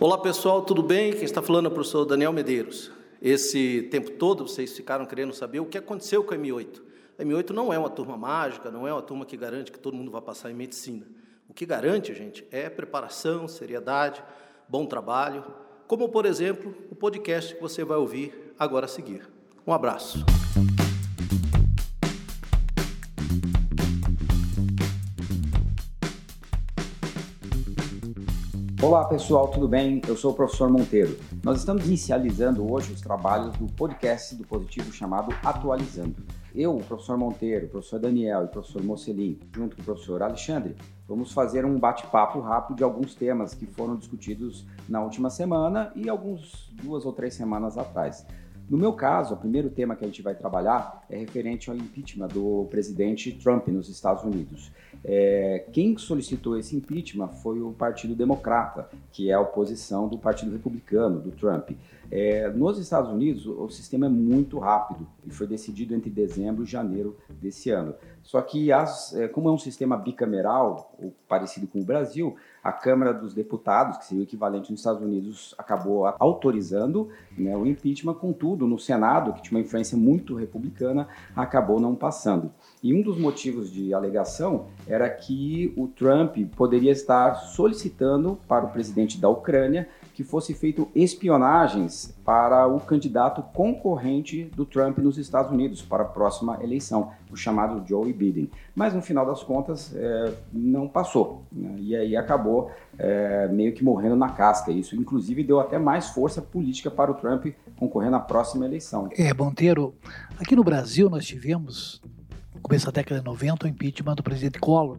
Olá pessoal, tudo bem? Quem está falando é o professor Daniel Medeiros. Esse tempo todo vocês ficaram querendo saber o que aconteceu com a M8. A M8 não é uma turma mágica, não é uma turma que garante que todo mundo vai passar em medicina. O que garante, gente, é preparação, seriedade, bom trabalho, como por exemplo o podcast que você vai ouvir agora a seguir. Um abraço. Olá pessoal, tudo bem? Eu sou o professor Monteiro. Nós estamos inicializando hoje os trabalhos do podcast do Positivo chamado Atualizando. Eu, o professor Monteiro, o professor Daniel e o professor Mocelin, junto com o professor Alexandre, vamos fazer um bate-papo rápido de alguns temas que foram discutidos na última semana e alguns duas ou três semanas atrás. No meu caso, o primeiro tema que a gente vai trabalhar é referente ao impeachment do presidente Trump nos Estados Unidos. É, quem solicitou esse impeachment foi o Partido Democrata, que é a oposição do Partido Republicano, do Trump. É, nos Estados Unidos, o, sistema é muito rápido e foi decidido entre dezembro e janeiro desse ano. Só que, as, é, como é um sistema bicameral, ou parecido com o Brasil, a Câmara dos Deputados, que seria o equivalente nos Estados Unidos, acabou autorizando né, o impeachment, contudo, no Senado, que tinha uma influência muito republicana, acabou não passando. E um dos motivos de alegação era que o Trump poderia estar solicitando para o presidente da Ucrânia que fosse feito espionagens para o candidato concorrente do Trump nos Estados Unidos para a próxima eleição, o chamado Joe Biden. Mas no final das contas é, não passou né? e aí acabou é, meio que morrendo na casca. Isso inclusive deu até mais força política para o Trump concorrer na próxima eleição. É, Monteiro, aqui no Brasil nós tivemos no começo da década de 90 o impeachment do presidente Collor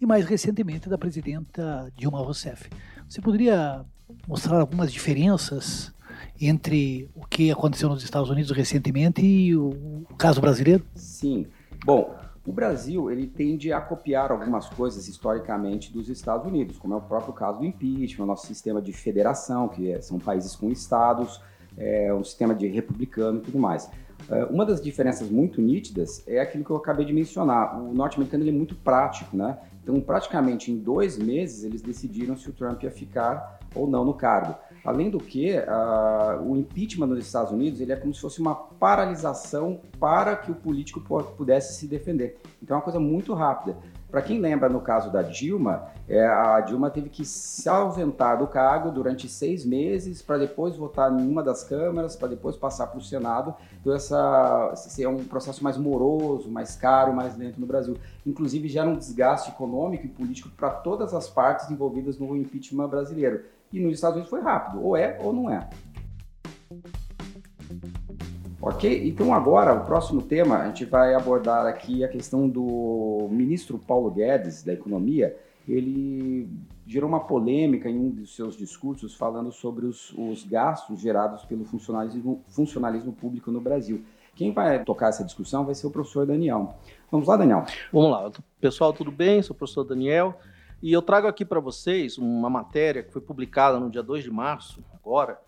e mais recentemente da presidenta Dilma Rousseff. Você poderia mostrar algumas diferenças entre o que aconteceu nos Estados Unidos recentemente e o caso brasileiro? Sim. Bom, o Brasil ele tende a copiar algumas coisas historicamente dos Estados Unidos, como é o próprio caso do impeachment, nosso sistema de federação, que é, são países com estados, é, um sistema de republicano e tudo mais. É, uma das diferenças muito nítidas é aquilo que eu acabei de mencionar. O norte-americano é muito prático, né? Então, praticamente em dois meses, eles decidiram se o Trump ia ficar ou não no cargo. Além do que, uh, o impeachment nos Estados Unidos ele é como se fosse uma paralisação para que o político pudesse se defender. Então é uma coisa muito rápida. Para quem lembra no caso da Dilma, é, a Dilma teve que se ausentar do cargo durante seis meses para depois votar em uma das câmaras, para depois passar para o Senado. Então, essa, esse é um processo mais moroso, mais caro, mais lento no Brasil. Inclusive, gera um desgaste econômico e político para todas as partes envolvidas no impeachment brasileiro. E nos Estados Unidos foi rápido, ou é ou não é. Ok? Então agora, o próximo tema, a gente vai abordar aqui a questão do ministro Paulo Guedes, da Economia. Ele gerou uma polêmica em um dos seus discursos falando sobre os, os gastos gerados pelo funcionalismo, funcionalismo público no Brasil. Quem vai tocar essa discussão vai ser o professor Daniel. Vamos lá, Daniel. Vamos lá. Pessoal, tudo bem? Sou o professor Daniel. E eu trago aqui para vocês uma matéria que foi publicada no dia 2 de março, agora,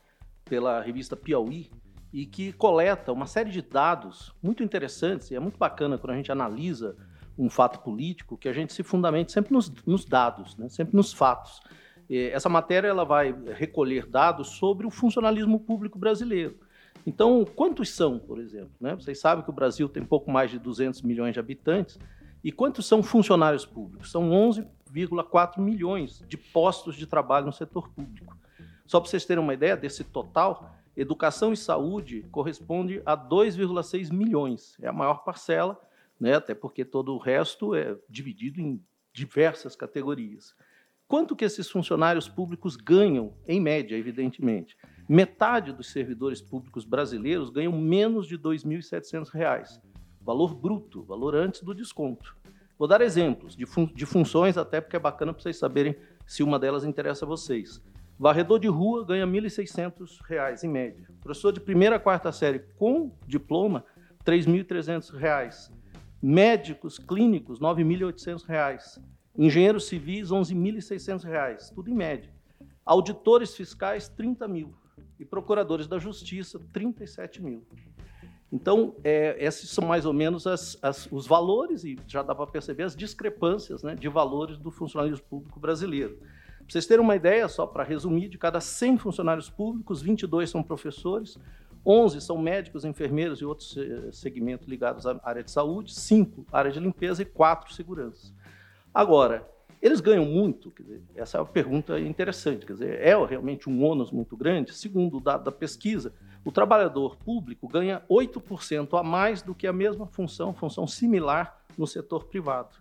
pela revista Piauí, e que coleta uma série de dados muito interessantes, e é muito bacana quando a gente analisa um fato político, que a gente se fundamente sempre nos, nos dados, né? sempre nos fatos. Essa matéria ela vai recolher dados sobre o funcionalismo público brasileiro. Então, quantos são, por exemplo? Né? Vocês sabem que o Brasil tem pouco mais de 200 milhões de habitantes. E quantos são funcionários públicos? São 11,4 milhões de postos de trabalho no setor público. Só para vocês terem uma ideia desse total, Educação e saúde corresponde a 2,6 milhões. É a maior parcela, né? até porque todo o resto é dividido em diversas categorias. Quanto que esses funcionários públicos ganham, em média, evidentemente? Metade dos servidores públicos brasileiros ganham menos de R$ 2.700. Valor bruto, valor antes do desconto. Vou dar exemplos de, fun de funções, até porque é bacana para vocês saberem se uma delas interessa a vocês. Varredor de rua ganha R$ 1.600 em média. Professor de primeira a quarta série com diploma, R$ 3.300. Médicos clínicos, R$ 9.800. Engenheiros civis, R$ 11.600. Tudo em média. Auditores fiscais, R$ 30 mil. E procuradores da justiça, R$ 37 mil. Então, é, esses são mais ou menos as, as, os valores, e já dá para perceber as discrepâncias né, de valores do funcionalismo público brasileiro. Para vocês terem uma ideia, só para resumir, de cada 100 funcionários públicos, 22 são professores, 11 são médicos, enfermeiros e outros eh, segmentos ligados à área de saúde, 5 área de limpeza e 4 segurança. Agora, eles ganham muito? Dizer, essa é uma pergunta interessante. Quer dizer, é realmente um ônus muito grande? Segundo o dado da pesquisa, o trabalhador público ganha 8% a mais do que a mesma função, função similar no setor privado.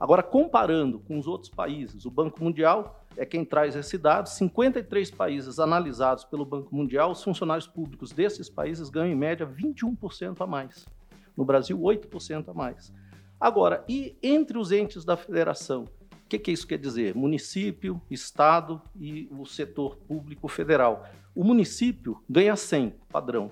Agora, comparando com os outros países, o Banco Mundial é quem traz esse dado. 53 países analisados pelo Banco Mundial, os funcionários públicos desses países ganham em média 21% a mais. No Brasil, 8% a mais. Agora, e entre os entes da federação? O que, que isso quer dizer? Município, Estado e o setor público federal. O município ganha 100, padrão.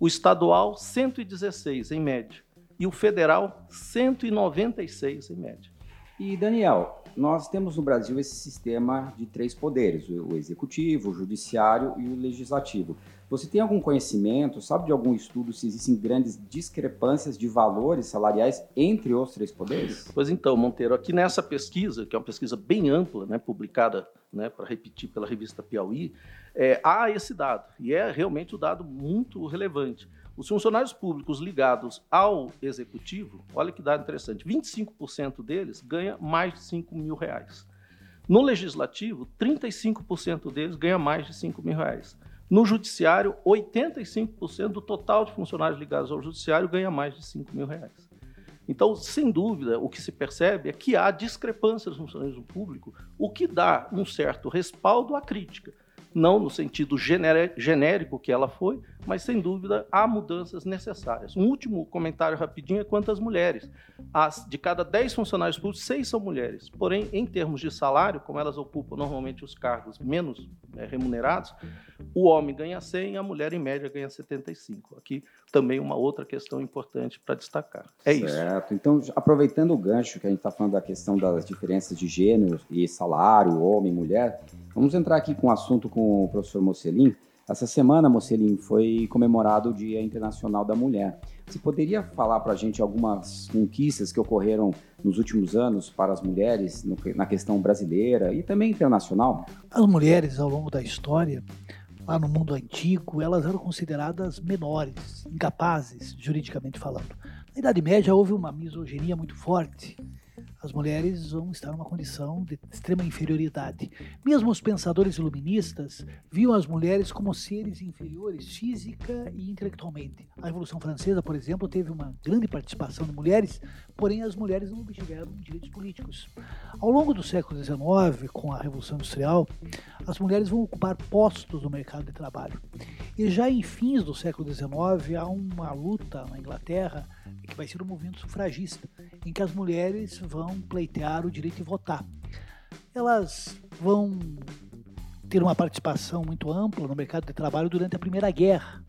O estadual, 116 em média. E o federal, 196 em média. E, Daniel, nós temos no Brasil esse sistema de três poderes: o executivo, o judiciário e o legislativo. Você tem algum conhecimento, sabe de algum estudo se existem grandes discrepâncias de valores salariais entre os três poderes? Pois então, Monteiro, aqui nessa pesquisa, que é uma pesquisa bem ampla, né, publicada, né, para repetir, pela revista Piauí, é, há esse dado, e é realmente um dado muito relevante. Os funcionários públicos ligados ao executivo, olha que dado interessante, 25% deles ganha mais de 5 mil reais. No legislativo, 35% deles ganha mais de 5 mil reais. No judiciário, 85% do total de funcionários ligados ao judiciário ganha mais de 5 mil reais. Então, sem dúvida, o que se percebe é que há discrepâncias no funcionalismo público, o que dá um certo respaldo à crítica não no sentido genérico que ela foi, mas sem dúvida há mudanças necessárias. Um último comentário rapidinho é quanto às mulheres. As, de cada 10 funcionários públicos, 6 são mulheres. Porém, em termos de salário, como elas ocupam normalmente os cargos menos é, remunerados, o homem ganha 100 e a mulher, em média, ganha 75. Aqui também uma outra questão importante para destacar. É certo. isso. Certo. Então, aproveitando o gancho que a gente está falando da questão das diferenças de gênero e salário, homem e mulher, vamos entrar aqui com um assunto com o professor Mocelin. Essa semana, Mocelin, foi comemorado o Dia Internacional da Mulher. Você poderia falar para a gente algumas conquistas que ocorreram nos últimos anos para as mulheres no, na questão brasileira e também internacional? As mulheres, ao longo da história, lá no mundo antigo, elas eram consideradas menores, incapazes, juridicamente falando. Na Idade Média houve uma misoginia muito forte as mulheres vão estar numa condição de extrema inferioridade. Mesmo os pensadores iluministas viam as mulheres como seres inferiores física e intelectualmente. A Revolução Francesa, por exemplo, teve uma grande participação de mulheres, porém as mulheres não obtiveram direitos políticos. Ao longo do século XIX, com a Revolução Industrial, as mulheres vão ocupar postos no mercado de trabalho. E já em fins do século XIX, há uma luta na Inglaterra que vai ser um movimento sufragista, em que as mulheres vão pleitear o direito de votar. Elas vão ter uma participação muito ampla no mercado de trabalho durante a Primeira Guerra.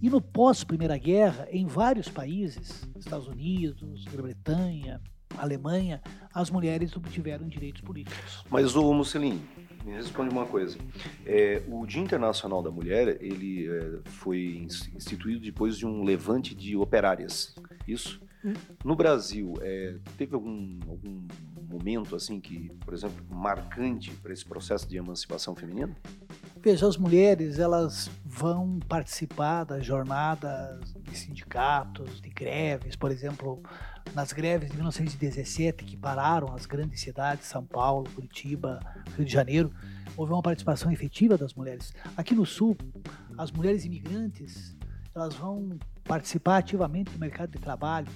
E no pós-Primeira Guerra, em vários países, Estados Unidos, Grã-Bretanha, Alemanha, as mulheres obtiveram direitos políticos. Mas o Mussolini, me responde uma coisa. É, o Dia Internacional da Mulher ele é, foi instituído depois de um levante de operárias. Isso. No Brasil, é, teve algum, algum momento assim que, por exemplo, marcante para esse processo de emancipação feminina? Veja, as mulheres elas vão participar das jornadas de sindicatos, de greves, por exemplo, nas greves de 1917 que pararam as grandes cidades, São Paulo, Curitiba, Rio de Janeiro, houve uma participação efetiva das mulheres. Aqui no Sul, as mulheres imigrantes elas vão participar ativamente do mercado de trabalho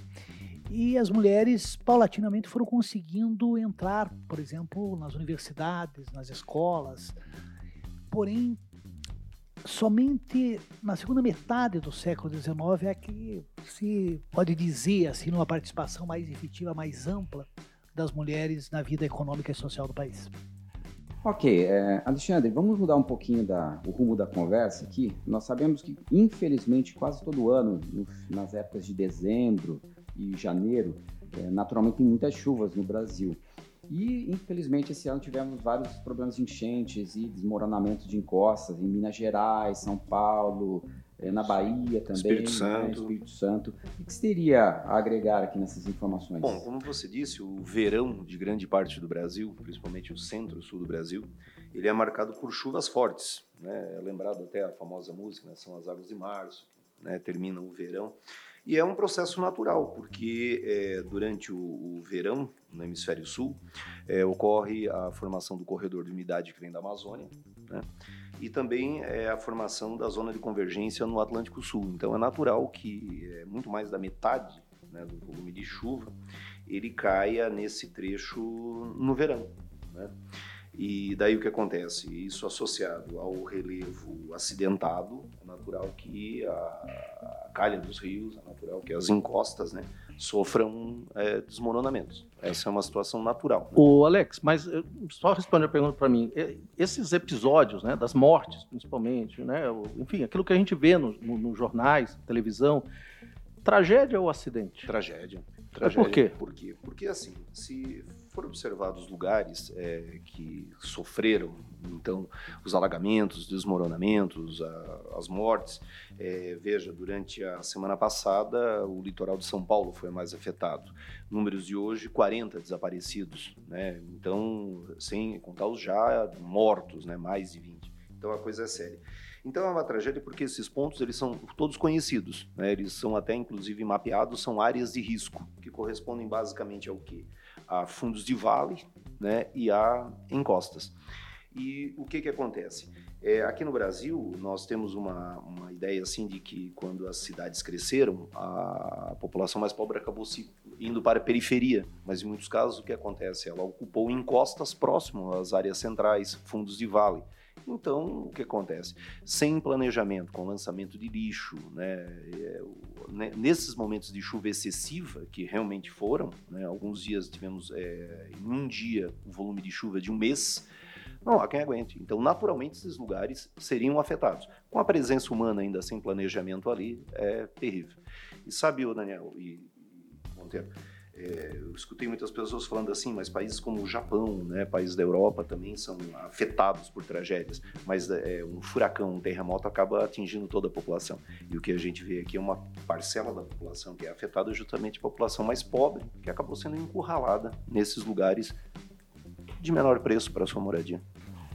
e as mulheres paulatinamente foram conseguindo entrar, por exemplo, nas universidades, nas escolas. Porém, somente na segunda metade do século XIX é que se pode dizer assim numa participação mais efetiva, mais ampla das mulheres na vida econômica e social do país. Ok, é, Alexandre, vamos mudar um pouquinho da, o rumo da conversa aqui. Nós sabemos que, infelizmente, quase todo ano, no, nas épocas de dezembro e janeiro, é, naturalmente tem muitas chuvas no Brasil. E, infelizmente, esse ano tivemos vários problemas de enchentes e desmoronamento de encostas em Minas Gerais, São Paulo, na Bahia também, Espírito né, Santo. Né, Espírito Santo. O que você teria a agregar aqui nessas informações? Bom, como você disse, o verão de grande parte do Brasil, principalmente o centro-sul do Brasil, ele é marcado por chuvas fortes, né? É lembrado até a famosa música, né? São as águas de março, né? Termina o verão. E é um processo natural, porque é, durante o, o, verão, no hemisfério sul, é, ocorre a formação do corredor de umidade que vem da Amazônia, né? e também é, a formação da zona de convergência no Atlântico Sul. Então é natural que é, muito mais da metade né, do volume de chuva ele caia nesse trecho no verão. Né? E daí o que acontece? Isso associado ao relevo acidentado, é natural que a, calha dos rios, é natural que as encostas, né, sofram é, desmoronamentos. Essa é uma situação natural. Né? O Alex, mas eh, só responde a pergunta para mim. Esses episódios, né, das mortes, principalmente, né, enfim, aquilo que a gente vê nos no, no jornais, televisão, tragédia ou acidente? Tragédia. tragédia. Por quê? Por quê? Porque assim, se foram observados lugares é, que sofreram, então, os alagamentos, desmoronamentos, a, as mortes. É, veja, durante a semana passada, o litoral de São Paulo foi mais afetado. Números de hoje, 40 desaparecidos, né? Então, sem contar os já mortos, né? Mais de 20. Então, a coisa é séria. Então é uma tragédia porque esses pontos eles são todos conhecidos, né? eles são até inclusive mapeados, são áreas de risco que correspondem basicamente ao que a fundos de vale né, e a encostas. E o que, que acontece? É, aqui no Brasil, nós temos uma, uma ideia assim de que quando as cidades cresceram, a população mais pobre acabou se indo para a periferia. Mas em muitos casos, o que acontece? Ela ocupou encostas próximo às áreas centrais, fundos de vale. Então, o que acontece? Sem planejamento, com lançamento de lixo, né, é, né, nesses momentos de chuva excessiva, que realmente foram, né, alguns dias tivemos, é, em um dia, o volume de chuva de um mês, não há quem aguente. Então, naturalmente, esses lugares seriam afetados. Com a presença humana ainda sem planejamento ali, é terrível. E sabe, o Daniel e Monteiro, é, eu escutei muitas pessoas falando assim, mas países como o Japão, né, países da Europa também são afetados por tragédias, mas é, um furacão, um terremoto acaba atingindo toda a população. E o que a gente vê aqui é uma parcela da população que é afetada justamente a população mais pobre, que acabou sendo encurralada nesses lugares de menor preço para sua moradia.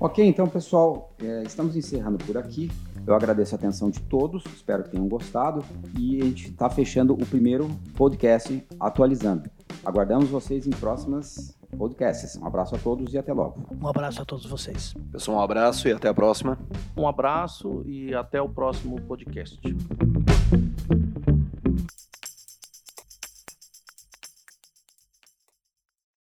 Ok, então pessoal, é, estamos encerrando por aqui. Eu agradeço a atenção de todos, espero que tenham gostado e a gente está fechando o primeiro podcast atualizando. Aguardamos vocês em próximas podcasts. Um abraço a todos e até logo. Um abraço a todos vocês. Pessoal, um abraço e até a próxima. Um abraço e até o próximo podcast.